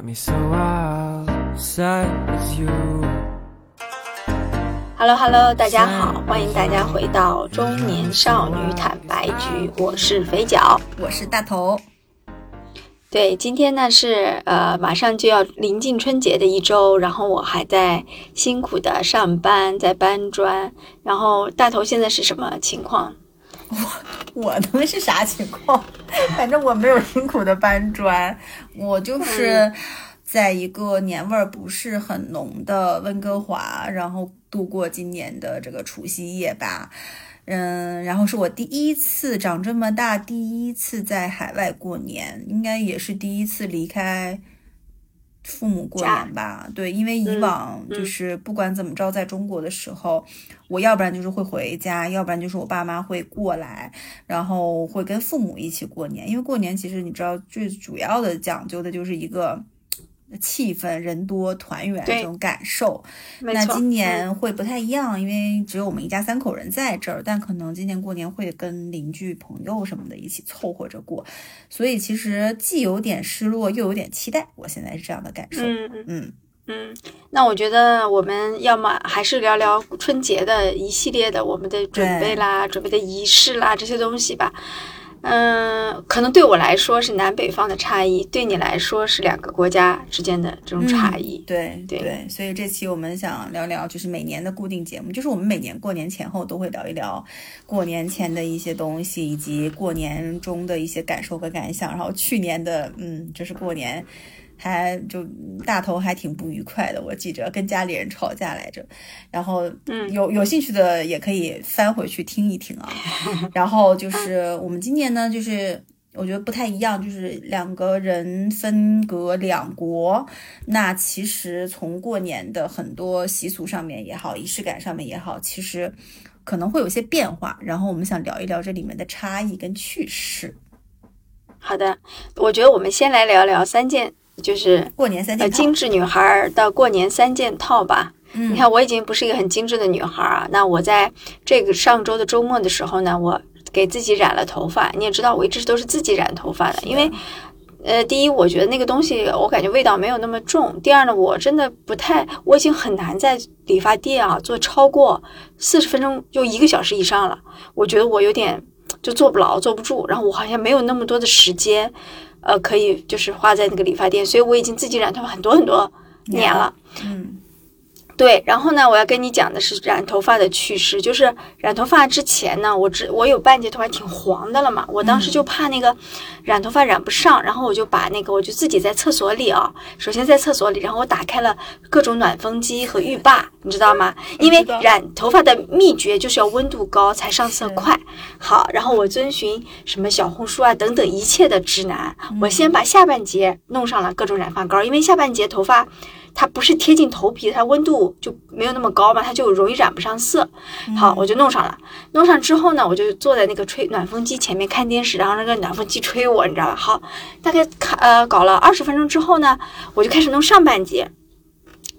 at me, so I'll side with you. Hello Hello，大家好，欢迎大家回到中年少女坦白局，我是肥脚。我是大头。对，今天呢是呃马上就要临近春节的一周，然后我还在辛苦的上班，在搬砖。然后大头现在是什么情况？我能是啥情况？反正我没有辛苦的搬砖，我就是在一个年味儿不是很浓的温哥华，然后度过今年的这个除夕夜吧。嗯，然后是我第一次长这么大第一次在海外过年，应该也是第一次离开父母过年吧？对，因为以往就是不管怎么着，在中国的时候，我要不然就是会回家，要不然就是我爸妈会过来，然后会跟父母一起过年。因为过年其实你知道，最主要的讲究的就是一个。气氛人多团圆这种感受，那今年会不太一样，因为只有我们一家三口人在这儿，但可能今年过年会跟邻居朋友什么的一起凑合着过，所以其实既有点失落，又有点期待。我现在是这样的感受。嗯嗯嗯。那我觉得我们要么还是聊聊春节的一系列的我们的准备啦、准备的仪式啦这些东西吧。嗯，可能对我来说是南北方的差异，对你来说是两个国家之间的这种差异。对对，所以这期我们想聊聊，就是每年的固定节目，就是我们每年过年前后都会聊一聊过年前的一些东西，以及过年中的一些感受和感想。然后去年的，嗯，就是过年。还就大头还挺不愉快的，我记着跟家里人吵架来着，然后嗯有有兴趣的也可以翻回去听一听啊。然后就是我们今年呢，就是我觉得不太一样，就是两个人分隔两国，那其实从过年的很多习俗上面也好，仪式感上面也好，其实可能会有些变化。然后我们想聊一聊这里面的差异跟趣事。好的，我觉得我们先来聊聊三件。就是过年三件套，精致女孩的过年三件套吧。你看，我已经不是一个很精致的女孩啊。那我在这个上周的周末的时候呢，我给自己染了头发。你也知道，我一直都是自己染头发的，因为，呃，第一，我觉得那个东西我感觉味道没有那么重；第二呢，我真的不太，我已经很难在理发店啊做超过四十分钟，就一个小时以上了。我觉得我有点就坐不牢，坐不住，然后我好像没有那么多的时间。呃，可以就是花在那个理发店，所以我已经自己染头发很多很多年了。嗯。对，然后呢，我要跟你讲的是染头发的趣事。就是染头发之前呢，我只我有半截头发挺黄的了嘛，我当时就怕那个染头发染不上，然后我就把那个我就自己在厕所里啊，首先在厕所里，然后我打开了各种暖风机和浴霸，你知道吗？因为染头发的秘诀就是要温度高才上色快。好，然后我遵循什么小红书啊等等一切的指南，我先把下半截弄上了各种染发膏，因为下半截头发。它不是贴近头皮，它温度就没有那么高嘛，它就容易染不上色。好，我就弄上了。弄上之后呢，我就坐在那个吹暖风机前面看电视，然后那个暖风机吹我，你知道吧？好，大概看呃搞了二十分钟之后呢，我就开始弄上半截。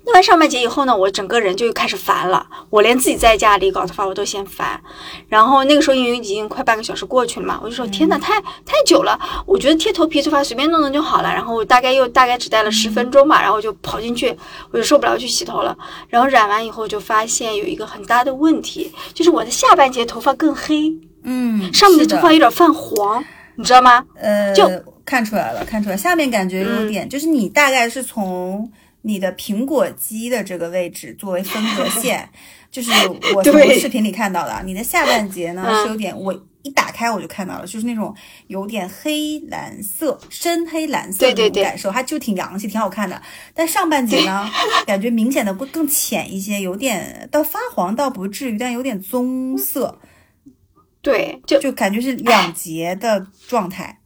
弄完上半截以后呢，我整个人就开始烦了。我连自己在家里搞头发我都嫌烦。然后那个时候因为已经快半个小时过去了嘛，我就说天呐，太太久了。我觉得贴头皮头发随便弄弄就好了。然后我大概又大概只待了十分钟吧，然后我就跑进去，我就受不了去洗头了。然后染完以后就发现有一个很大的问题，就是我的下半截头发更黑，嗯，上面的头发有点泛黄，你知道吗？呃，就看出来了，看出来，下面感觉有点，就是你大概是从。你的苹果肌的这个位置作为分隔线，就是我从视频里看到的。你的下半截呢是有点，我一打开我就看到了，就是那种有点黑蓝色、深黑蓝色那种感受，它就挺洋气、挺好看的。但上半截呢，感觉明显的会更浅一些，有点到发黄倒不至于，但有点棕色。对，就就感觉是两节的状态。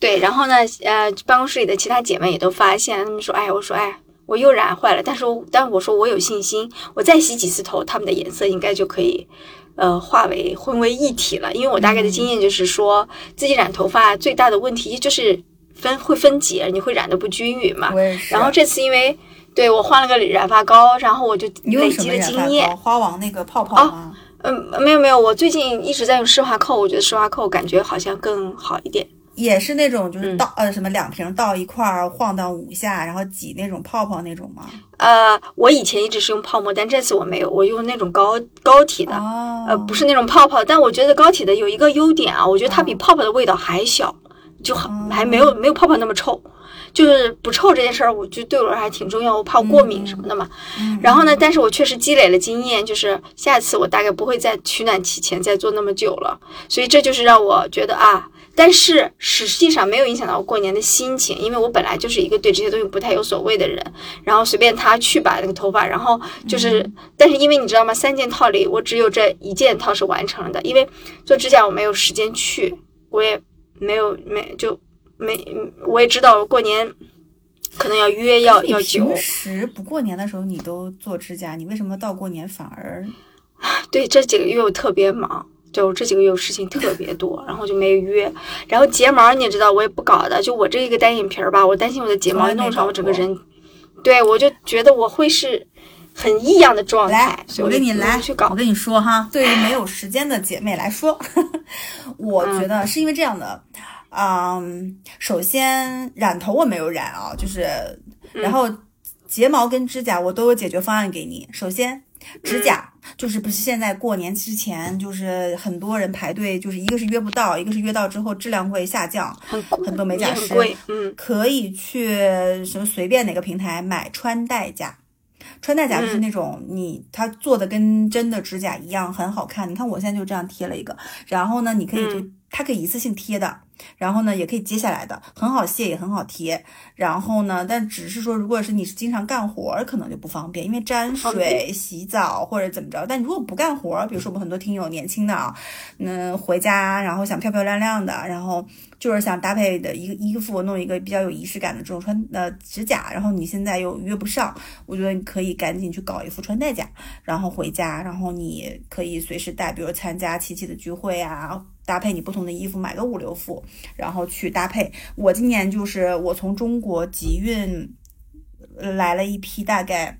对，然后呢，呃，办公室里的其他姐妹也都发现，她们说：“哎，我说，哎。”我又染坏了，但是但我说我有信心，我再洗几次头，它们的颜色应该就可以，呃，化为混为一体了。因为我大概的经验就是说，自己染头发最大的问题就是分会分解，你会染的不均匀嘛。然后这次因为对我换了个染发膏，然后我就累积了经验。花王那个泡泡吗？嗯，没有没有，我最近一直在用施华蔻，我觉得施华蔻感觉好像更好一点。也是那种就是嗯倒、呃什么两瓶倒一块儿晃荡五下，然后挤那种泡泡那种吗？呃，我以前一直是用泡沫，但这次我没有，我用那种膏膏体的，哦，呃，不是那种泡泡。但我觉得膏体的有一个优点啊，我觉得它比嗯泡泡的味道还小，就很哦还没有没有泡泡那么臭。就是不臭这件事儿，我就对我来说还挺重要，我怕过敏什么的嘛。嗯然后呢，但是我确实积累了经验，就是下次我大概不会在取暖期前再做那么久了。所以这就是让我觉得啊，但是实际上没有影响到我过年的心情，因为我本来就是一个对这些东西不太有所谓的人，然后随便他去吧那个头发，然后就是，嗯。但是因为你知道吗，三件套里我只有这一件套是完成了的，因为做指甲我没有时间去，我也没有没就没，我也知道过年可能要约要要久平，时不过年的时候你都做指甲，你为什么到过年反而？对，这几个月我特别忙，就这几个月我事情特别多，然后就没约。然后睫毛你也知道，我也不搞的，就我这一个单眼皮儿吧，我担心我的睫毛一弄上，我整个人，对我就觉得我会是很异样的状态我跟你来去，搞我。跟你说哈，对于没有时间的姐妹来说，我觉得是因为这样的，嗯，首先染头我没有染啊，就是，然后睫毛跟指甲我都有解决方案给你。首先，指甲就是不是现在过年之前，就是很多人排队，就是一个是约不到，一个是约到之后质量会下降，很很多美甲师嗯可以去什么随便哪个平台买穿戴甲。穿戴甲就是那种你它做的跟真的指甲一样，很好看。你看我现在就这样贴了一个，然后呢，你可以就、它可以一次性贴的，然后呢也可以揭下来的，很好卸也很好贴。然后呢，但只是说如果是你是经常干活儿，可能就不方便，因为沾水、洗澡或者怎么着。但如果不干活儿，比如说我们很多听友年轻的啊，嗯，回家然后想漂漂亮亮的，然后就是想搭配的一个衣服，弄一个比较有仪式感的这种穿呃指甲，然后你现在又约不上，我觉得你可以赶紧去搞一副穿戴甲，然后回家，然后你可以随时带，比如参加亲戚的聚会啊，搭配你不同的衣服，买个五六副，然后去搭配。我今年就是我从中国集运来了一批大概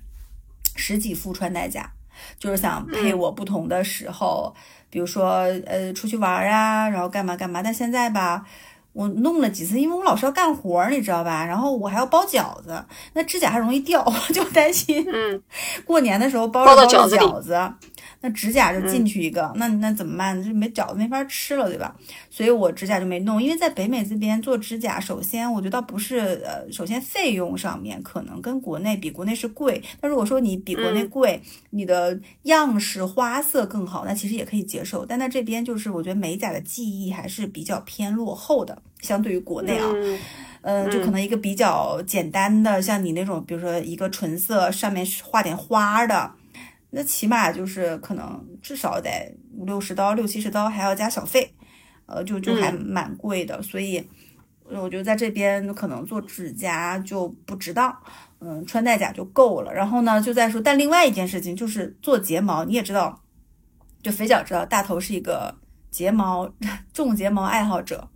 十几副穿戴甲，就是想配我不同的时候，比如说呃出去玩儿啊，然后干嘛干嘛。但现在吧。我弄了几次，因为我老是要干活儿，你知道吧？然后我还要包饺子，那指甲还容易掉，我就担心嗯，过年的时候包包着包着饺子饺子，那指甲就进去一个，那那怎么办？就没饺子没法吃了，对吧？所以我指甲就没弄，因为在北美这边做指甲，首先我觉得倒不是呃，首先费用上面可能跟国内比，国内是贵。但如果说你比国内嗯贵，你的样式花色更好，那其实也可以接受。但在这边就是我觉得美甲的技艺还是比较偏落后的，相对于国内啊。嗯嗯，就可能一个比较简单的，像你那种，比如说一个纯色上面是画点花的，那起码就是可能至少得五六十刀、六七十刀，还要加小费，呃，就就还嗯蛮贵的。所以我觉得在这边可能做指甲就不值当，嗯，穿戴甲就够了。然后呢，就再说，但另外一件事情就是做睫毛，你也知道，就肥脚知道，大头是一个睫毛 种睫毛爱好者。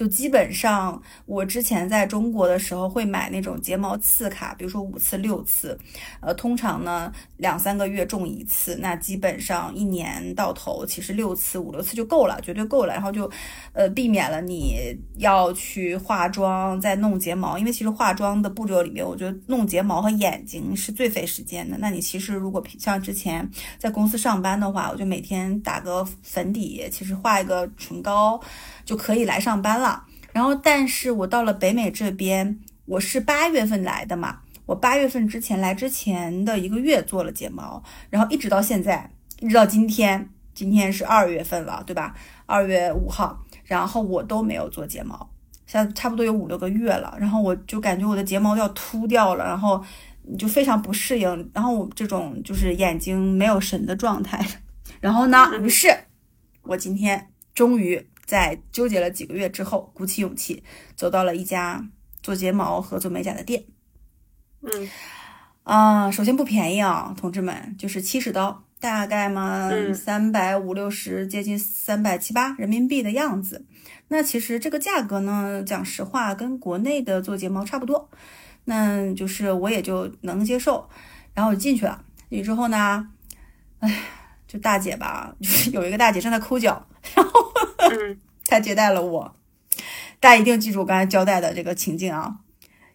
就基本上，我之前在中国的时候会买那种睫毛次卡，比如说五次、六次，呃，通常呢两三个月种一次，那基本上一年到头其实六次、五六次就够了，绝对够了。然后就，呃，避免了你要去化妆再弄睫毛，因为其实化妆的步骤里面，我觉得弄睫毛和眼睛是最费时间的。那你其实如果像之前在公司上班的话，我就每天打个粉底，其实画一个唇膏就可以来上班了。然后，但是我到了北美这边，我是八月份来的嘛，我八月份之前来之前的一个月做了睫毛，然后一直到现在，一直到今天，今天是二月份了，对吧？二月五号，然后我都没有做睫毛，现在差不多有五六个月了，然后我就感觉我的睫毛要秃掉了，然后就非常不适应，然后我这种就是眼睛没有神的状态，然后呢，于是我今天终于。在纠结了几个月之后，鼓起勇气走到了一家做睫毛和做美甲的店。嗯啊、首先不便宜啊，同志们，就是七十刀，大概嘛嗯三百五六十，接近三百七八人民币的样子。那其实这个价格呢，讲实话跟国内的做睫毛差不多，那就是我也就能接受。然后我进去了，进去之后呢，哎，就大姐吧，就 是有一个大姐正在抠脚，然后嗯 她接待了我，大家一定记住我刚才交代的这个情境啊。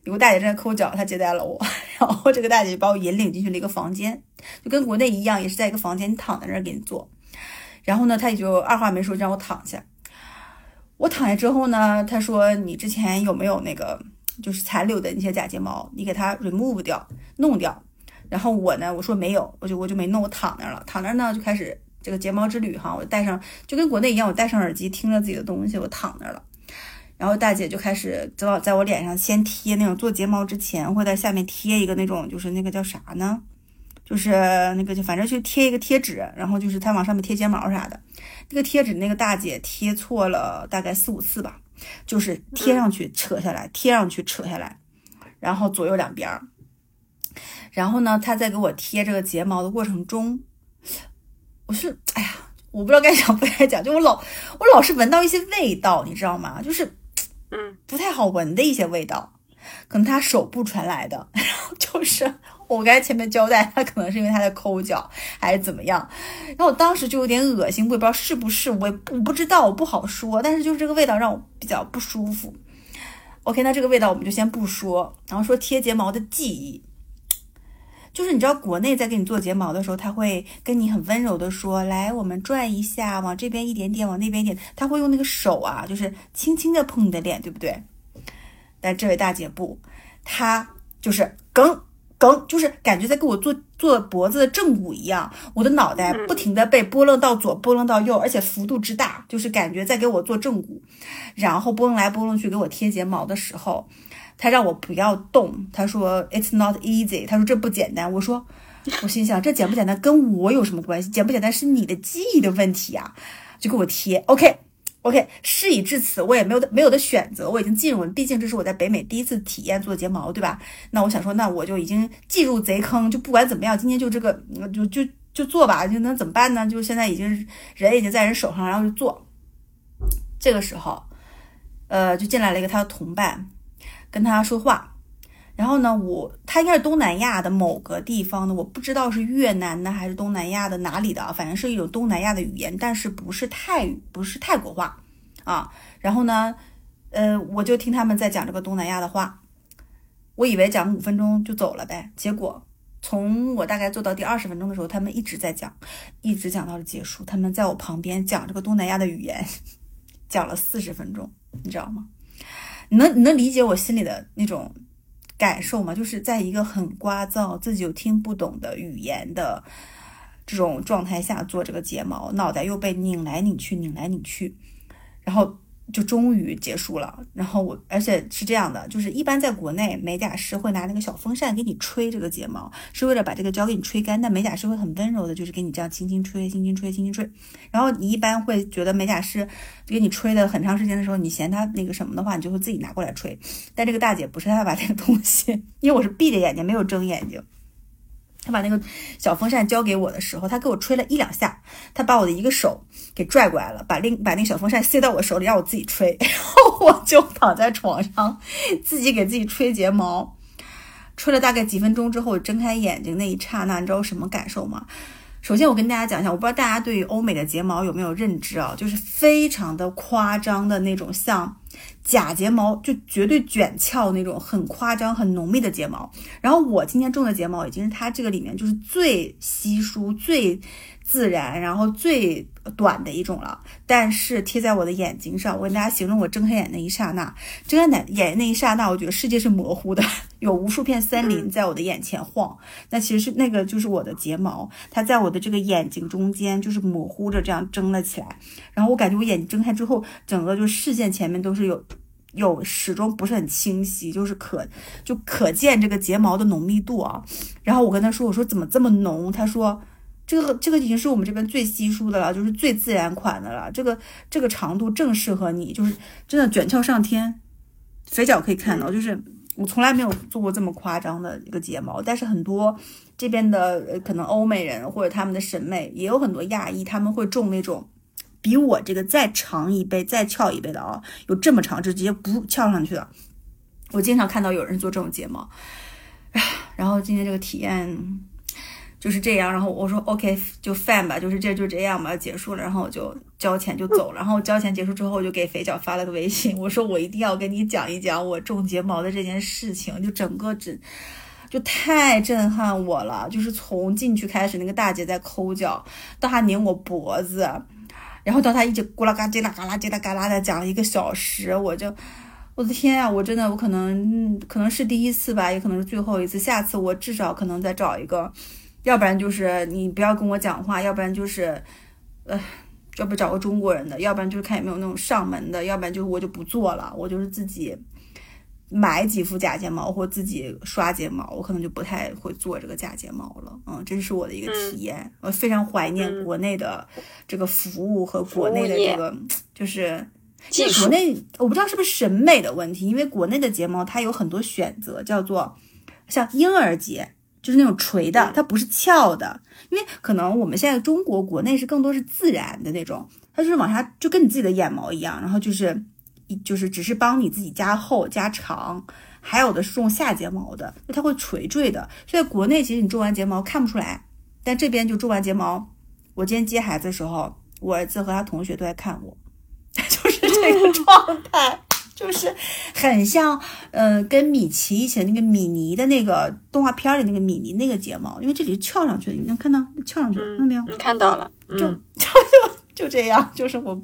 有个大姐正在抠脚，她接待了我，然后这个大姐把我引领进去了一个房间，就跟国内一样，也是在一个房间，你躺在那儿给你做。然后呢，她也就二话没说让我躺下。我躺下之后呢，她说你之前有没有那个就是残留的那些假睫毛，你给它 remove 掉，弄掉。然后我呢，我说没有，我就我就没弄，我躺那儿了，躺那儿呢就开始这个睫毛之旅哈，我戴上就跟国内一样，我戴上耳机听着自己的东西，我躺那儿了。然后大姐就开始知道在我脸上先贴那种做睫毛之前会在下面贴一个那种就是那个叫啥呢？就是那个就反正就贴一个贴纸，然后就是她往上面贴睫毛啥的。那个贴纸那个大姐贴错了大概四五次吧，就是贴上去扯下来，贴上去扯下来，然后左右两边儿。然后呢，他在给我贴这个睫毛的过程中，我是哎呀，我不知道该讲不该讲，就我老我老是闻到一些味道，你知道吗？就是。嗯，不太好闻的一些味道，可能他手部传来的。然后就是我刚才前面交代，他可能是因为他在抠脚还是怎么样。然后我当时就有点恶心，我也不知道是不是，我也我不知道，我不好说。但是就是这个味道让我比较不舒服。OK，那这个味道我们就先不说，然后说贴睫毛的记忆。就是你知道，国内在给你做睫毛的时候，他会跟你很温柔的说：“来，我们转一下，往这边一点点，往那边一点。”他会用那个手啊，就是轻轻的碰你的脸，对不对？但这位大姐不，她就是梗梗，就是感觉在给我做做脖子的正骨一样，我的脑袋不停的被拨楞到左，拨楞到右，而且幅度之大，就是感觉在给我做正骨，然后拨楞来拨楞去给我贴睫毛的时候。他让我不要动，他说 "It's not easy"，他说这不简单。我说，我心想这简不简单跟我有什么关系？简不简单是你的记忆的问题啊！就给我贴，OK，OK。事已至此，我也没有没有的选择，我已经进入了，毕竟这是我在北美第一次体验做睫毛，对吧？那我想说，那我就已经进入贼坑，就不管怎么样，今天就这个，就就就做吧，就能怎么办呢？就现在已经人已经在人手上，然后就做。这个时候，呃，就进来了一个他的同伴。跟他说话，然后呢，我他应该是东南亚的某个地方的，我不知道是越南的还是东南亚的哪里的，反正是一种东南亚的语言，但是不是泰语，不是泰国话啊。然后呢，呃，我就听他们在讲这个东南亚的话，我以为讲五分钟就走了呗，结果从我大概做到第二十分钟的时候，他们一直在讲，一直讲到了结束，他们在我旁边讲这个东南亚的语言，讲了四十分钟，你知道吗？你能你能理解我心里的那种感受吗？就是在一个很聒噪、自己又听不懂的语言的这种状态下做这个睫毛，脑袋又被拧来拧去、拧来拧去，然后。就终于结束了，然后我，而且是这样的，就是一般在国内美甲师会拿那个小风扇给你吹这个睫毛，是为了把这个胶给你吹干。但美甲师会很温柔的，就是给你这样轻轻吹、轻轻吹、轻轻吹。然后你一般会觉得美甲师给你吹的很长时间的时候，你嫌他那个什么的话，你就会自己拿过来吹。但这个大姐不是，她把这个东西，因为我是闭着眼睛，没有睁眼睛。他把那个小风扇交给我的时候，他给我吹了一两下，他把我的一个手给拽过来了，把另把那个小风扇塞到我手里，让我自己吹，然后我就躺在床上，自己给自己吹睫毛，吹了大概几分钟之后，睁开眼睛那一刹那，你知道什么感受吗？首先，我跟大家讲一下，我不知道大家对于欧美的睫毛有没有认知啊？就是非常的夸张的那种，像假睫毛，就绝对卷翘那种，很夸张、很浓密的睫毛。然后我今天种的睫毛已经是它这个里面就是最稀疏、最自然，然后最。短的一种了，但是贴在我的眼睛上，我跟大家形容我睁开眼那一刹那，睁开眼眼那一刹那，我觉得世界是模糊的，有无数片森林在我的眼前晃。那其实是那个就是我的睫毛，它在我的这个眼睛中间就是模糊着这样睁了起来。然后我感觉我眼睛睁开之后，整个就视线前面都是有有始终不是很清晰，就是可就可见这个睫毛的浓密度啊。然后我跟他说，我说怎么这么浓？他说。这个这个已经是我们这边最稀疏的了，就是最自然款的了。这个这个长度正适合你，就是真的卷翘上天。嘴角可以看到，就是我从来没有做过这么夸张的一个睫毛。但是很多这边的可能欧美人或者他们的审美也有很多亚裔，他们会种那种比我这个再长一倍、再翘一倍的啊，有这么长，就直接不翘上去的。我经常看到有人做这种睫毛，然后今天这个体验。就是这样。然后我说 OK 就 fine 吧，就是这就这样吧，结束了。然后我就交钱就走了。然后交钱结束之后，我就给肥脚发了个微信，我说我一定要跟你讲一讲我种睫毛的这件事情，就整个整。就太震撼我了，就是从进去开始，那个大姐在抠脚，到她拧我脖子，然后到他一直咕啦嘎叽啦嘎啦叽啦嘎啦的讲了一个小时，我就，我的天啊，我真的我可能可能是第一次吧，也可能是最后一次，下次我至少可能再找一个，要不然就是你不要跟我讲话，要不然就是，呃，要不找个中国人的，要不然就是看有没有那种上门的，要不然就我就不做了，我就是自己。买几副假睫毛或自己刷睫毛，我可能就不太会做这个假睫毛了。嗯，这是我的一个体验。我非常怀念国内的这个服务和国内的这个，就是其实。国内我不知道是不是审美的问题，因为国内的睫毛它有很多选择，叫做像婴儿睫，就是那种垂的，它不是翘的。因为可能我们现在中国国内是更多是自然的那种，它就是往下就跟你自己的眼毛一样，然后就是。就是只是帮你自己加厚加长，还有的是种下睫毛的，就它会垂坠的。所以国内其实你种完睫毛看不出来，但这边就种完睫毛。我今天接孩子的时候，我儿子和他同学都在看我，就是这个 状态，就是很像，嗯，跟米奇以前那个米妮的那个动画片里那个米妮那个睫毛，因为这里是翘上去的，你能看到翘上去，看到没有？你看到了，就 就就就这样，就是我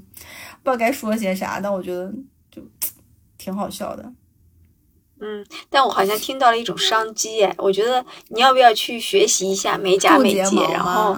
不知道该说些啥，但我觉得。就挺好笑的，嗯，但我好像听到了一种商机，哎，我觉得你要不要去学习一下美甲美睫，然后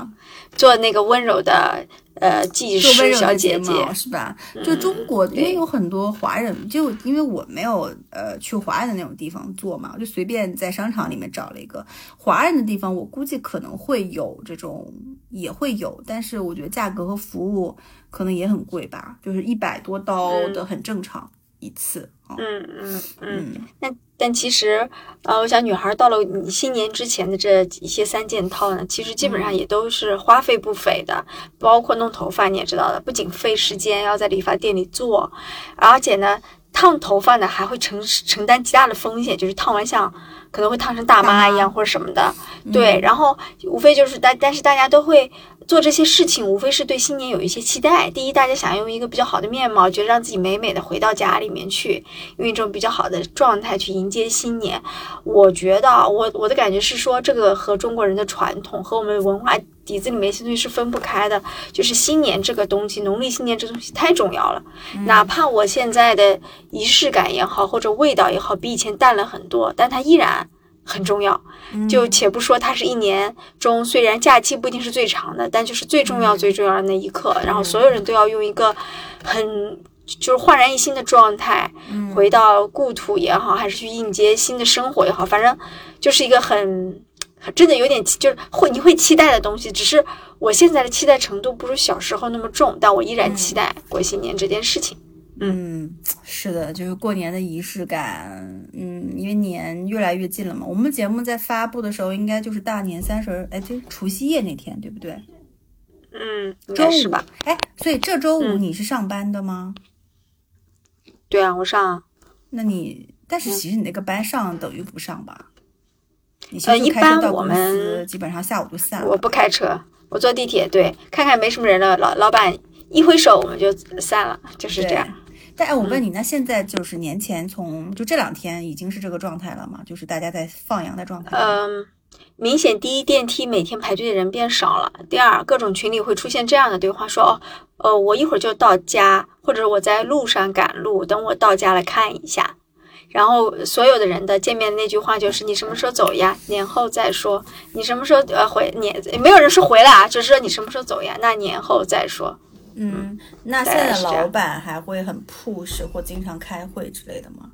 做那个温柔的呃技师小姐姐是吧？就中国，因为有很多华人，就因为我没有呃去华人的那种地方做嘛，我就随便在商场里面找了一个华人的地方，我估计可能会有这种，也会有，但是我觉得价格和服务。可能也很贵吧，就是一百多刀的很正常一次。嗯嗯嗯。那但其实，呃，我想女孩到了你新年之前的这一些三件套呢，其实基本上也都是花费不菲的。包括弄头发，你也知道的，不仅费时间要在理发店里做，而且呢，烫头发呢还会承承担极大的风险，就是烫完像可能会烫成大妈一样或者什么的。对，然后无非就是大但是大家都会。做这些事情无非是对新年有一些期待。第一，大家想用一个比较好的面貌，觉得让自己美美的回到家里面去，用一种比较好的状态去迎接新年。我觉得，我我的感觉是说，这个和中国人的传统和我们文化底子里面一些东西是分不开的。就是新年这个东西，农历新年这东西太重要了。哪怕我现在的仪式感也好，或者味道也好，比以前淡了很多，但它依然。很重要，就且不说它是一年中虽然假期不一定是最长的，但就是最重要最重要的那一刻，然后所有人都要用一个很就是焕然一新的状态回到故土也好，还是去迎接新的生活也好，反正就是一个很真的有点就是会你会期待的东西。只是我现在的期待程度不如小时候那么重，但我依然期待过新年这件事情。嗯，是的，就是过年的仪式感。嗯，因为年越来越近了嘛。我们节目在发布的时候，应该就是大年三十，哎，就除夕夜那天，对不对？嗯，周五吧。哎，所以这周五你是上班的吗？对啊，我上。那你，但是其实你那个班上等于不上吧？你呃，一般我们基本上下午就散了。我不开车，我坐地铁。对，看看没什么人了，老老板一挥手，我们就散了，就是这样。但我问你，那现在就是年前从就这两天已经是这个状态了吗？就是大家在放羊的状态。嗯，明显第一电梯每天排队的人变少了。第二，各种群里会出现这样的对话，说哦，呃，我一会儿就到家，或者我在路上赶路，等我到家了看一下。然后所有的人的见面那句话就是你什么时候走呀？年后再说。你什么时候呃回年？没有人说回来啊，只是说你什么时候走呀？那年后再说。嗯，那现在老板还会很 push 或经常开会之类的吗？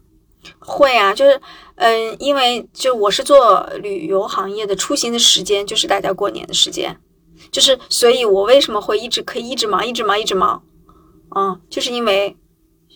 会啊，就是，嗯，因为就我是做旅游行业的，出行的时间就是大家过年的时间，就是，所以我为什么会一直可以一直忙，一直忙，一直忙，嗯，就是因为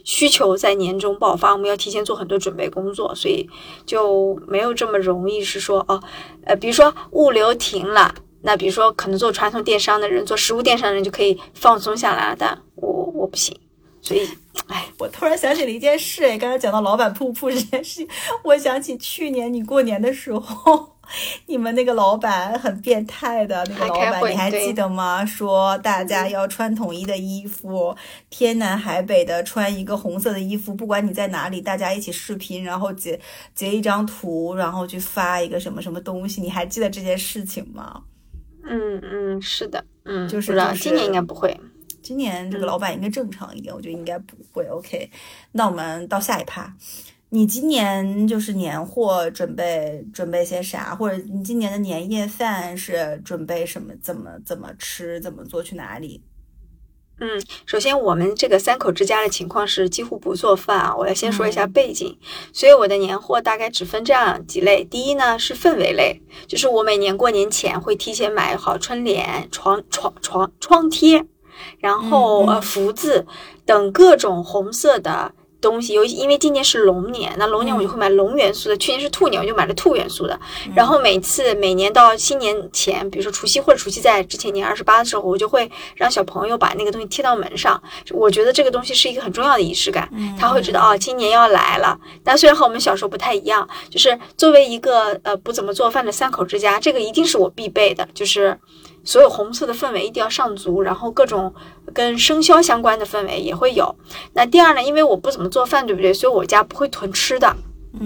需求在年中爆发，我们要提前做很多准备工作，所以就没有这么容易是说，哦，呃，比如说物流停了。那比如说，可能做传统电商的人，做实物电商的人就可以放松下来，但我我不行，所以，哎，我突然想起了一件事，哎，刚才讲到老板瀑布这件事情，我想起去年你过年的时候，你们那个老板很变态的，那个老板你还记得吗？说大家要穿统一的衣服，天南海北的穿一个红色的衣服，不管你在哪里，大家一起视频，然后截截一张图，然后去发一个什么什么东西。你还记得这件事情吗？嗯嗯，是的，嗯，就是今年应该不会。今年这个老板应该正常一点，我觉得应该不会。OK，那我们到下一趴。你今年就是年货准备准备些啥，或者你今年的年夜饭是准备什么？怎么怎么吃？怎么做？去哪里？嗯，首先我们这个三口之家的情况是几乎不做饭啊。我要先说一下背景，所以我的年货大概只分这样几类。第一呢是氛围类，就是我每年过年前会提前买好春联、床床床窗贴，然后呃福字等各种红色的。东西，尤其因为今年是龙年，那龙年我就会买龙元素的。去年是兔年，我就买了兔元素的。然后每次每年到新年前，比如说除夕或者除夕在之前年二十八的时候，我就会让小朋友把那个东西贴到门上。我觉得这个东西是一个很重要的仪式感，他会知道哦，今年要来了。但虽然和我们小时候不太一样，就是作为一个呃不怎么做饭的三口之家，这个一定是我必备的，就是所有红色的氛围一定要上足，然后各种跟生肖相关的氛围也会有。那第二呢，因为我不怎么做饭，对不对？所以我家不会囤吃的。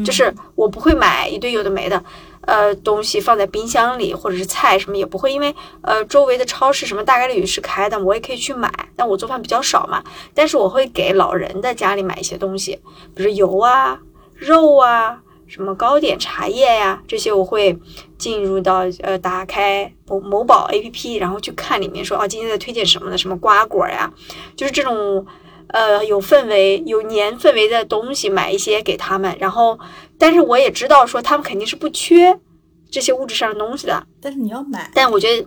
就是我不会买一堆有的没的，呃，东西放在冰箱里，或者是菜什么也不会，因为呃，周围的超市什么大概率是开的，我也可以去买。但我做饭比较少嘛，但是我会给老人的家里买一些东西，比如油啊、肉啊、什么糕点、茶叶呀、这些，我会进入到呃，打开某某宝 APP，然后去看里面说啊，今天在推荐什么的，什么瓜果呀，就是这种。呃，有氛围、有年氛围的东西，买一些给他们。然后，但是我也知道说他们肯定是不缺这些物质上的东西的。但是你要买，但我觉得，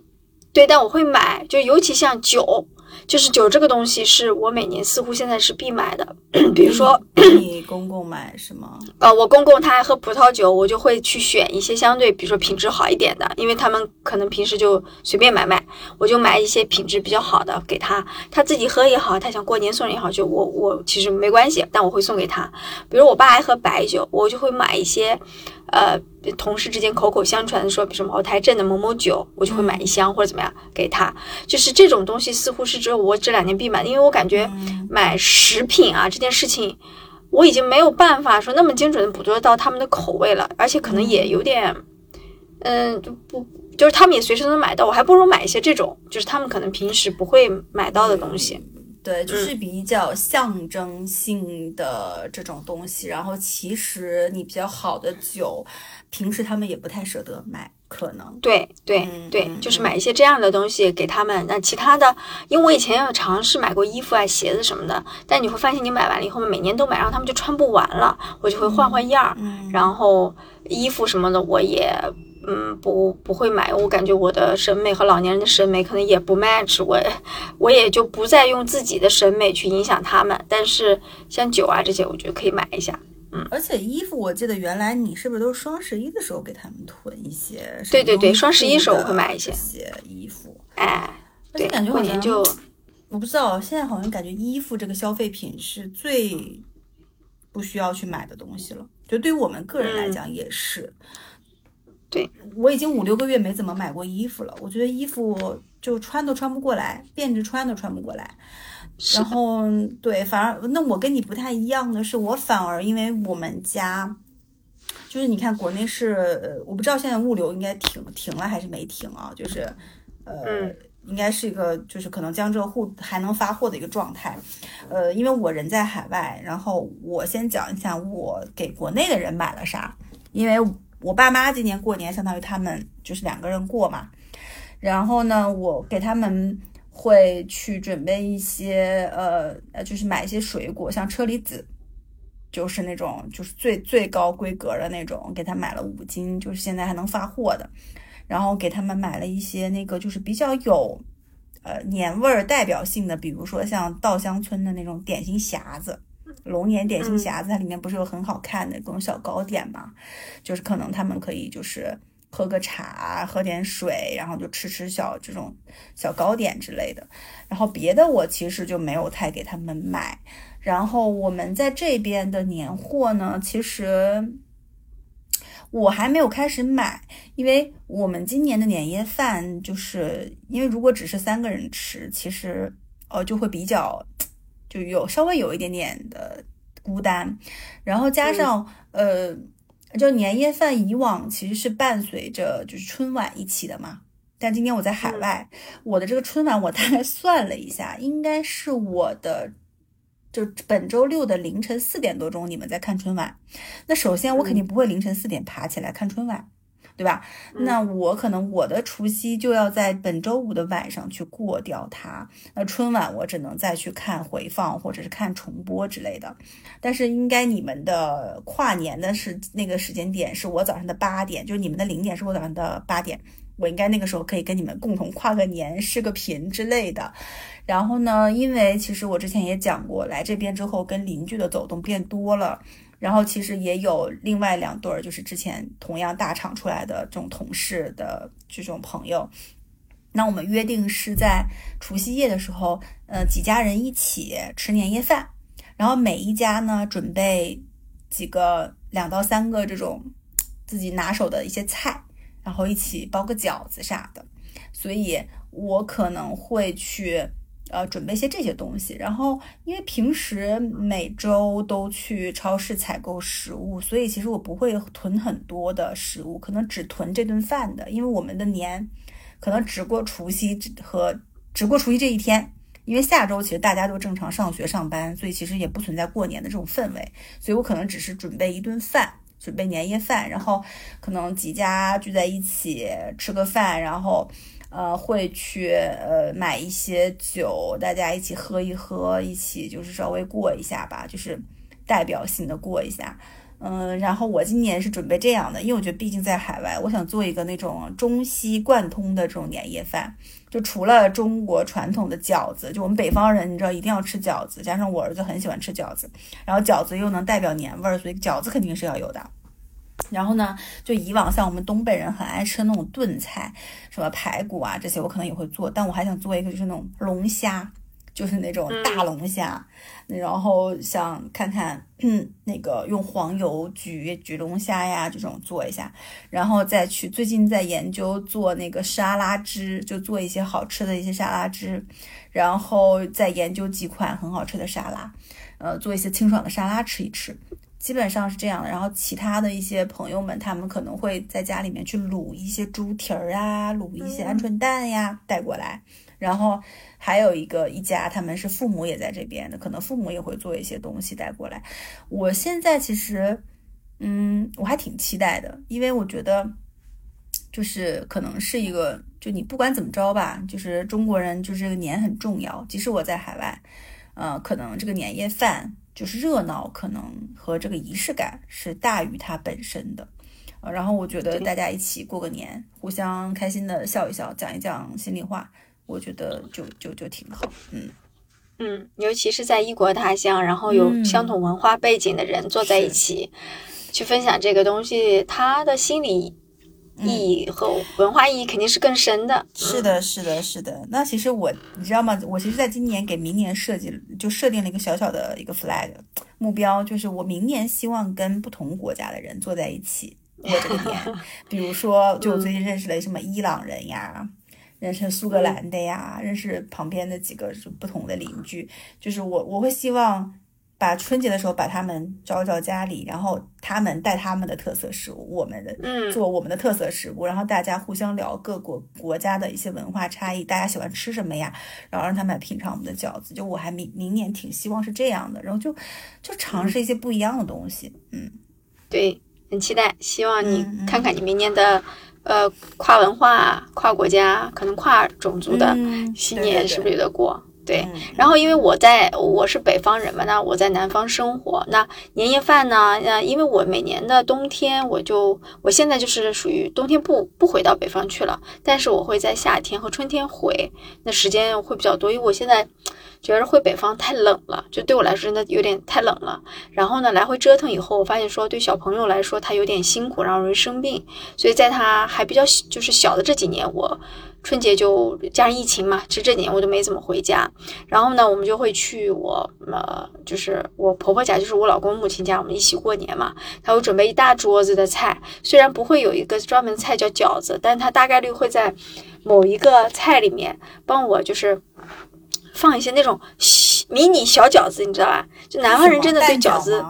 对，但我会买，就尤其像酒，就是酒这个东西是我每年似乎现在是必买的。比如说，你公公买是吗？呃，我公公他爱喝葡萄酒，我就会去选一些相对，比如说品质好一点的，因为他们可能平时就随便买买，我就买一些品质比较好的给他，他自己喝也好，他想过年送人也好，就我我其实没关系，但我会送给他。比如我爸爱喝白酒，我就会买一些，呃，同事之间口口相传的说，比如说茅台镇的某某酒，我就会买一箱或者怎么样给他。就是这种东西似乎是只有我这两年必买的，因为我感觉买食品啊这件事情。我已经没有办法说那么精准的捕捉到他们的口味了，而且可能也有点，嗯，就不就是他们也随时都能买到，我还不如买一些这种，就是他们可能平时不会买到的东西。对，就是比较象征性的这种东西。然后其实你比较好的酒，平时他们也不太舍得买，可能。对对对，就是买一些这样的东西给他们。那其他的，因为我以前有尝试买过衣服啊、鞋子什么的，但你会发现你买完了以后，每年都买，然后他们就穿不完了，我就会换换样儿。嗯然后衣服什么的，我也嗯不不会买，我感觉我的审美和老年人的审美可能也不 match，我我也就不再用自己的审美去影响他们。但是像酒啊这些，我觉得可以买一下。嗯而且衣服，我记得原来你是不是都是双十一的时候给他们囤一些？对对对双十一时候会买一些这些衣服。哎，对，而且感觉好像过年就我不知道，现在好像感觉衣服这个消费品是最不需要去买的东西了。就对于我们个人来讲也是。对，我已经五六个月没怎么买过衣服了。我觉得衣服就穿都穿不过来，变着穿都穿不过来。然后对，反而那我跟你不太一样的是，我反而因为我们家。就是你看，国内是呃我不知道现在物流应该停停了还是没停啊？就是，呃，嗯应该是一个就是可能江浙沪还能发货的一个状态。呃，因为我人在海外，然后我先讲一下我给国内的人买了啥，因为我爸妈今年过年相当于他们就是两个人过嘛，然后呢，我给他们会去准备一些呃呃，就是买一些水果，像车厘子。就是那种就是最最高规格的那种，给他买了五斤，就是现在还能发货的。然后给他们买了一些那个就是比较有呃年味儿代表性的，比如说像稻香村的那种点心匣子，龙年点心匣子，它里面不是有很好看的各种小糕点嘛？就是可能他们可以就是喝个茶，喝点水，然后就吃吃小这种小糕点之类的。然后别的我其实就没有太给他们买。然后我们在这边的年货呢，其实我还没有开始买，因为我们今年的年夜饭，就是因为如果只是三个人吃，其实呃就会比较就有稍微有一点点的孤单，然后加上、呃，就年夜饭以往其实是伴随着就是春晚一起的嘛。但今天我在海外，我的这个春晚我大概算了一下，应该是我的就本周六的凌晨四点多钟，你们在看春晚。那首先我肯定不会凌晨四点爬起来看春晚，对吧？那我可能我的除夕就要在本周五的晚上去过掉它。那春晚我只能再去看回放或者是看重播之类的。但是应该你们的跨年的是那个时间点是我早上的八点，就是你们的零点是我早上的八点。我应该那个时候可以跟你们共同跨个年、视个频之类的。然后呢，因为其实我之前也讲过，来这边之后跟邻居的走动变多了，然后其实也有另外两对儿，就是之前同样大厂出来的这种同事的这种朋友。那我们约定是在除夕夜的时候，呃，几家人一起吃年夜饭，然后每一家呢准备几个两到三个这种自己拿手的一些菜。然后一起包个饺子啥的，所以我可能会去呃准备些这些东西。然后因为平时每周都去超市采购食物，所以其实我不会囤很多的食物，可能只囤这顿饭的。因为我们的年可能只过除夕和只过除夕这一天，因为下周其实大家都正常上学上班，所以其实也不存在过年的这种氛围，所以我可能只是准备一顿饭。准备年夜饭，然后可能几家聚在一起吃个饭，然后呃会去呃买一些酒，大家一起喝一喝，一起就是稍微过一下吧，就是代表性的过一下。嗯，然后我今年是准备这样的，因为我觉得毕竟在海外，我想做一个那种中西贯通的这种年夜饭，就除了中国传统的饺子，就我们北方人你知道一定要吃饺子，加上我儿子很喜欢吃饺子，然后饺子又能代表年味儿，所以饺子肯定是要有的。然后呢，就以往像我们东北人很爱吃那种炖菜，什么排骨啊这些，我可能也会做。但我还想做一个，就是那种龙虾，就是那种大龙虾。然后想看看那个用黄油焗焗龙虾呀，这种做一下。然后再去最近在研究做那个沙拉汁，就做一些好吃的一些沙拉汁。然后再研究几款很好吃的沙拉，呃，做一些清爽的沙拉吃一吃。基本上是这样的，然后其他的一些朋友们，他们可能会在家里面去卤一些猪蹄儿啊，卤一些鹌鹑蛋呀带过来。然后还有一个一家，他们是父母也在这边的，可能父母也会做一些东西带过来。我现在其实，嗯，我还挺期待的，因为我觉得就是可能是一个，就你不管怎么着吧，就是中国人就是这个年很重要，即使我在海外，呃，可能这个年夜饭。就是热闹，可能和这个仪式感是大于它本身的，呃，然后我觉得大家一起过个年，互相开心的笑一笑，讲一讲心里话，我觉得就就就挺好，嗯。嗯，尤其是在异国他乡，然后有相同文化背景的人坐在一起，去分享这个东西，他的心理。意义和文化意义肯定是更深的。是的，是的，是的。那其实我，你知道吗？我其实在今年给明年设计，就设定了一个小小的一个 flag 目标，就是我明年希望跟不同国家的人坐在一起过这个年。比如说，就我最近认识了什么伊朗人呀，认识苏格兰的呀，认识旁边的几个不同的邻居，就是我我会希望。把春节的时候把他们招到家里，然后他们带他们的特色食物，我们的做我们的特色食物，然后大家互相聊各国国家的一些文化差异，大家喜欢吃什么呀？然后让他们品尝我们的饺子。就我还明明年挺希望是这样的，然后就就尝试一些不一样的东西。嗯，对，很期待，希望你看看你明年的呃跨文化、跨国家、可能跨种族的新年是不是有得过？对，然后因为我在我是北方人嘛，那我在南方生活，那年夜饭呢，呃，因为我每年的冬天我就我现在就是属于冬天不不回到北方去了，但是我会在夏天和春天回，那时间会比较多，因为我现在觉得回北方太冷了，就对我来说真的有点太冷了。然后呢，来回折腾以后，我发现说对小朋友来说他有点辛苦，然后容易生病，所以在他还比较就是小的这几年我。春节就加上疫情嘛，其实这几年我都没怎么回家。然后呢，我们就会去我呃，就是我婆婆家，就是我老公母亲家，我们一起过年嘛。他会准备一大桌子的菜，虽然不会有一个专门菜叫饺子，但他大概率会在某一个菜里面帮我就是放一些那种迷你小饺子，你知道吧？就南方人真的对饺子。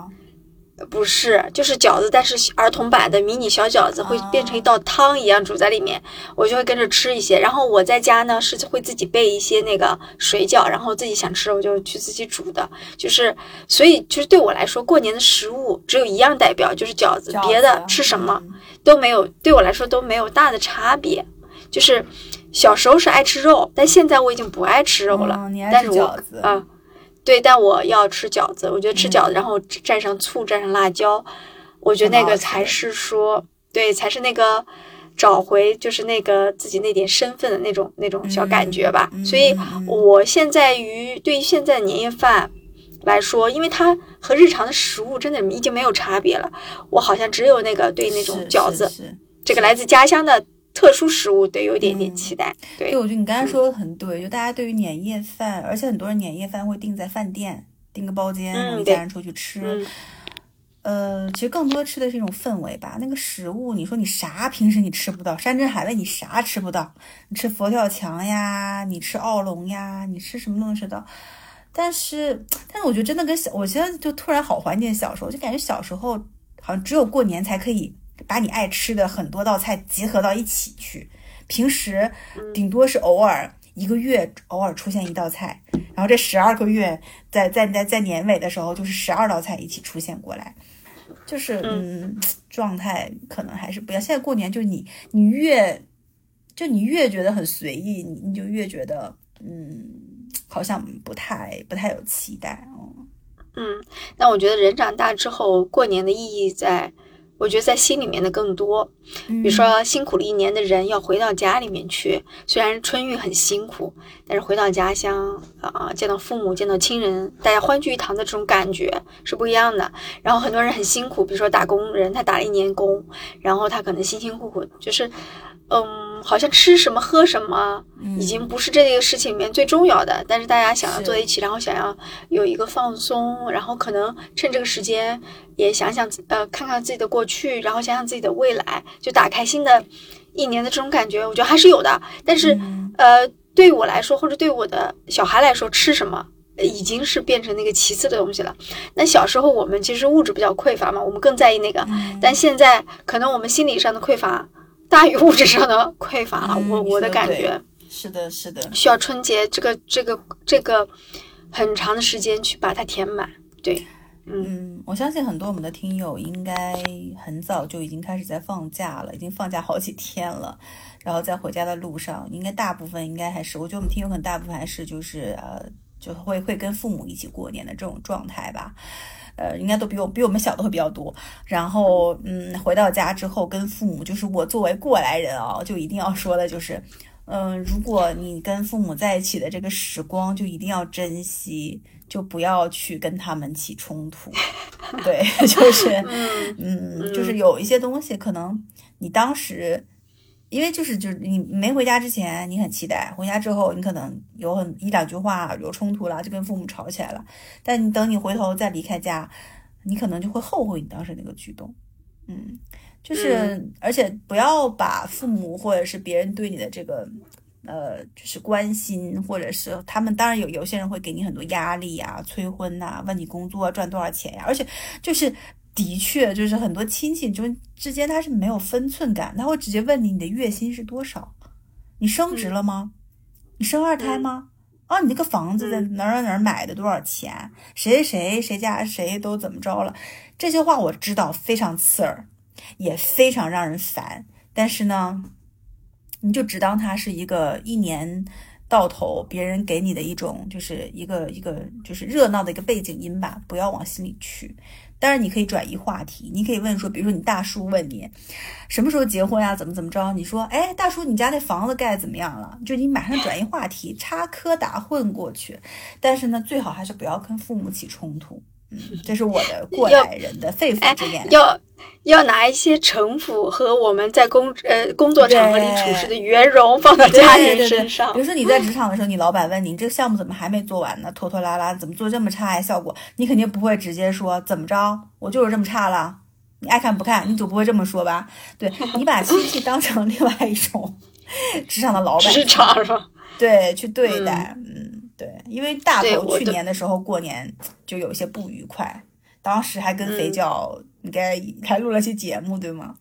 不是，就是饺子，但是儿童版的迷你小饺子会变成一道汤一样煮在里面，我就会跟着吃一些。然后我在家呢是会自己备一些那个水饺，然后自己想吃我就去自己煮的。就是所以其实对我来说，过年的食物只有一样代表就是饺子，别的吃什么都没有，对我来说都没有大的差别。就是小时候是爱吃肉，但现在我已经不爱吃肉了。但是我嗯。对，但我要吃饺子。我觉得吃饺子，然后蘸上醋，蘸上辣椒，我觉得那个才是说，对，才是那个找回就是那个自己那点身份的那种那种小感觉吧。所以，我现在于对于现在的年夜饭来说，因为它和日常的食物真的已经没有差别了，我好像只有那个对那种饺子，这个来自家乡的。特殊食物得有一点点期待，对，我觉得你刚才说的很对，就大家对于年夜饭，而且很多人年夜饭会订在饭店，订个包间，一家人出去吃。呃，其实更多吃的是一种氛围吧。那个食物，你说你啥平时你吃不到，山珍海味你啥吃不到？你吃佛跳墙呀，你吃奥龙呀，你吃什么都能吃到。但是，但是我觉得真的跟小，我现在就突然好怀念小时候，就感觉小时候好像只有过年才可以。把你爱吃的很多道菜集合到一起去，平时顶多是偶尔一个月偶尔出现一道菜，然后这十二个月在在在在年尾的时候就是十二道菜一起出现过来，就是嗯状态可能还是不一样。现在过年就你你越就你越觉得很随意，你你就越觉得嗯好像不太不太有期待哦。嗯，那我觉得人长大之后过年的意义在。我觉得在心里面的更多，比如说辛苦了一年的人要回到家里面去，虽然春运很辛苦，但是回到家乡啊，见到父母，见到亲人，大家欢聚一堂的这种感觉是不一样的。然后很多人很辛苦，比如说打工人，他打了一年工，然后他可能辛辛苦苦，就是。嗯，好像吃什么喝什么已经不是这个事情里面最重要的，但是大家想要坐在一起，然后想要有一个放松，然后可能趁这个时间也想想呃，看看自己的过去，然后想想自己的未来，就打开新的一年的这种感觉，我觉得还是有的。但是呃，对我来说，或者对我的小孩来说，吃什么已经是变成那个其次的东西了。那小时候我们其实物质比较匮乏嘛，我们更在意那个，但现在可能我们心理上的匮乏。大于物质上的匮乏了，我我的感觉。是的，是的，需要春节这个这个这个很长的时间去把它填满。对，嗯，我相信很多我们的听友应该很早就已经开始在放假了，已经放假好几天了，然后在回家的路上，应该大部分应该还是，我觉得我们听友很大部分还是就是呃，就会会跟父母一起过年的这种状态吧。呃，应该都比我比我们小的会比较多。然后，嗯，回到家之后跟父母，就是我作为过来人啊，就一定要说的就是，嗯，如果你跟父母在一起的这个时光，就一定要珍惜，就不要去跟他们起冲突。对，就是，嗯，就是有一些东西，可能你当时。因为就是就是你没回家之前，你很期待；回家之后，你可能有很一两句话有冲突了，就跟父母吵起来了。但你等你回头再离开家，你可能就会后悔你当时那个举动。嗯，就是而且不要把父母或者是别人对你的这个呃就是关心，或者是他们当然有有些人会给你很多压力呀、催婚呐、问你工作赚多少钱呀，而且就是。的确，就是很多亲戚就之间他是没有分寸感，他会直接问你你的月薪是多少，你升职了吗？你生二胎吗？啊，你那个房子在哪儿哪儿买的多少钱？谁谁谁谁家谁都怎么着了？这些话我知道非常刺耳，也非常让人烦。但是呢，你就只当它是一个一年到头别人给你的一种，就是一个一个就是热闹的一个背景音吧，不要往心里去。当然，你可以转移话题，你可以问说，比如说你大叔问你什么时候结婚呀，怎么怎么着？你说，哎，大叔，你家那房子盖怎么样了？就你马上转移话题，插科打诨过去。但是呢，最好还是不要跟父母起冲突，嗯，这是我的过来人的肺腑之言。要要拿一些城府和我们在工呃工作场合里处事的圆融放到家人身上。比如说你在职场的时候，你老板问你这个项目怎么还没做完呢？拖拖拉拉，怎么做这么差呀？效果你肯定不会直接说怎么着，我就是这么差了，你爱看不看，你总不会这么说吧？对你把亲戚 当成另外一种职场的老板，职场上？对，去对待，嗯，对，因为大头去年的时候过年就有些不愉快，当时还跟肥皂应该还录了些节目，对吗？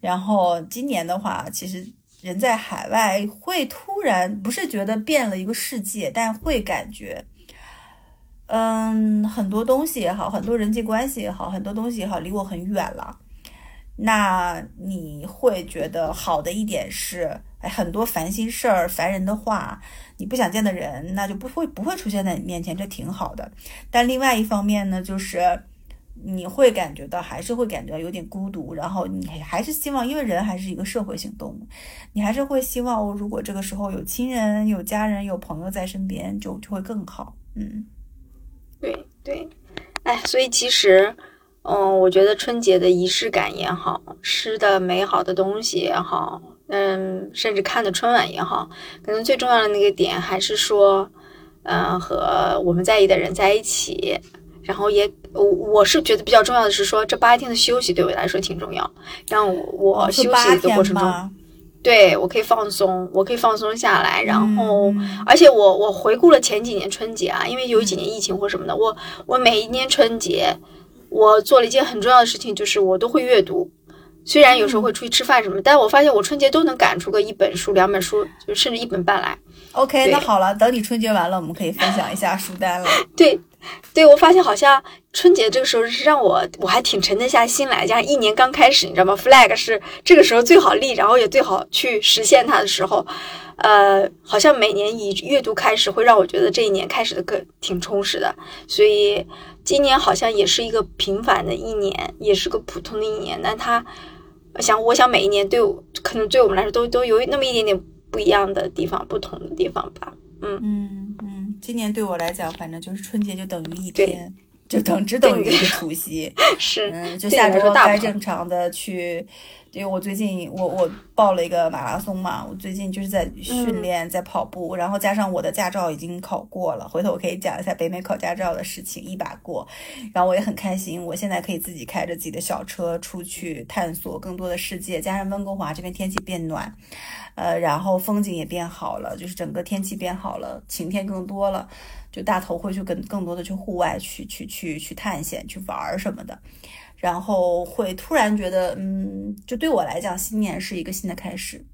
然后今年的话，其实人在海外会突然不是觉得变了一个世界，但会感觉，嗯，很多东西也好，很多人际关系也好，很多东西也好，离我很远了。那你会觉得好的一点是，哎，很多烦心事儿、烦人的话，你不想见的人，那就不会不会出现在你面前，这挺好的。但另外一方面呢，就是你会感觉到，还是会感觉有点孤独，然后你还是希望，因为人还是一个社会性动物，你还是会希望，如果这个时候有亲人、有家人、有朋友在身边，就就会更好。嗯，对对，哎，所以其实。嗯，我觉得春节的仪式感也好，吃的美好的东西也好，嗯，甚至看的春晚也好，可能最重要的那个点还是说，嗯，和我们在意的人在一起。然后也，我我是觉得比较重要的是说，这八天的休息对我来说挺重要，让我休息的过程中，对我可以放松，我可以放松下来。然后，而且我我回顾了前几年春节啊，因为有几年疫情或什么的，我我每一年春节。我做了一件很重要的事情，就是我都会阅读，虽然有时候会出去吃饭什么，但我发现我春节都能赶出个一本书、两本书，就甚至一本半来。OK，那好了，等你春节完了，我们可以分享一下书单了。对，对我发现好像春节这个时候是让我我还挺沉得下心来，加上一年刚开始，你知道吗？Flag 是这个时候最好立，然后也最好去实现它的时候。呃，好像每年以阅读开始，会让我觉得这一年开始的更挺充实的，所以。今年好像也是一个平凡的一年，也是个普通的一年。但他想，我想每一年对我，可能对我们来说都都有那么一点点不一样的地方，不同的地方吧。嗯嗯嗯，今年对我来讲，反正就是春节就等于一天，就等只等于一个除夕。是，嗯，就下周该正常的去。因为我最近我我报了一个马拉松嘛，我最近就是在训练，在跑步，然后加上我的驾照已经考过了，回头我可以讲一下北美考驾照的事情，一把过，然后我也很开心，我现在可以自己开着自己的小车出去探索更多的世界，加上温哥华这边天气变暖，呃，然后风景也变好了，就是整个天气变好了，晴天更多了，就大头会去跟更多的去户外去去去去探险去玩儿什么的。然后会突然觉得，嗯，就对我来讲，新年是一个新的开始，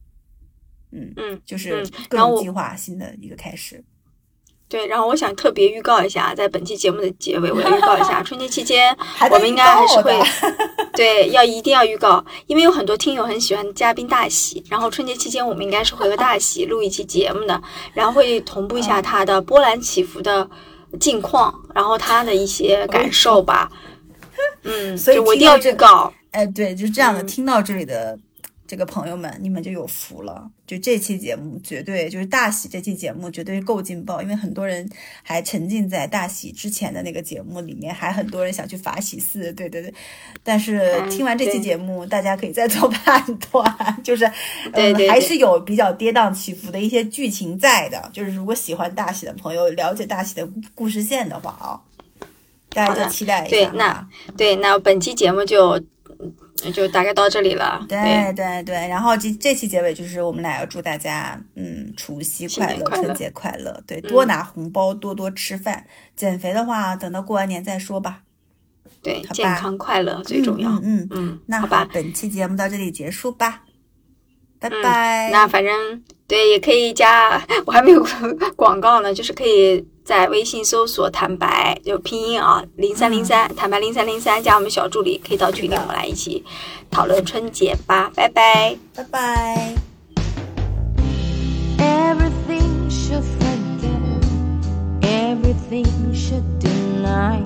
嗯嗯，就是各种计划新的一个开始。对，然后我想特别预告一下，在本期节目的结尾，我要预告一下，春节期间我们应该还是会，对，要一定要预告，因为有很多听友很喜欢嘉宾大喜，然后春节期间我们应该是会和大喜录一期节目的，然后会同步一下他的波澜起伏的近况，然后他的一些感受吧。嗯，所以我一定要预告。哎，对，就这样的。听到这里的这个朋友们，你们就有福了。就这期节目，绝对就是大喜这期节目，绝对够劲爆。因为很多人还沉浸在大喜之前的那个节目里面，还很多人想去法喜寺。对对对。但是听完这期节目，大家可以再做判断，就是嗯，还是有比较跌宕起伏的一些剧情在的。就是如果喜欢大喜的朋友，了解大喜的故事线的话啊。大家就期待一下。对，那对，那本期节目就就大概到这里了。对对对，然后这这期结尾就是我们俩要祝大家，嗯，除夕快乐，春节快乐。对，多拿红包，多多吃饭。减肥的话，等到过完年再说吧。对，健康快乐最重要。嗯嗯，那好吧，本期节目到这里结束吧。拜拜。那反正对，也可以加，我还没有 广告呢，就是可以。在微信搜索“坦白”就拼音啊，零三零三坦白零三零三，加我们小助理，可以到群里，我们来一起讨论春节吧，拜拜，拜拜。night relation will serve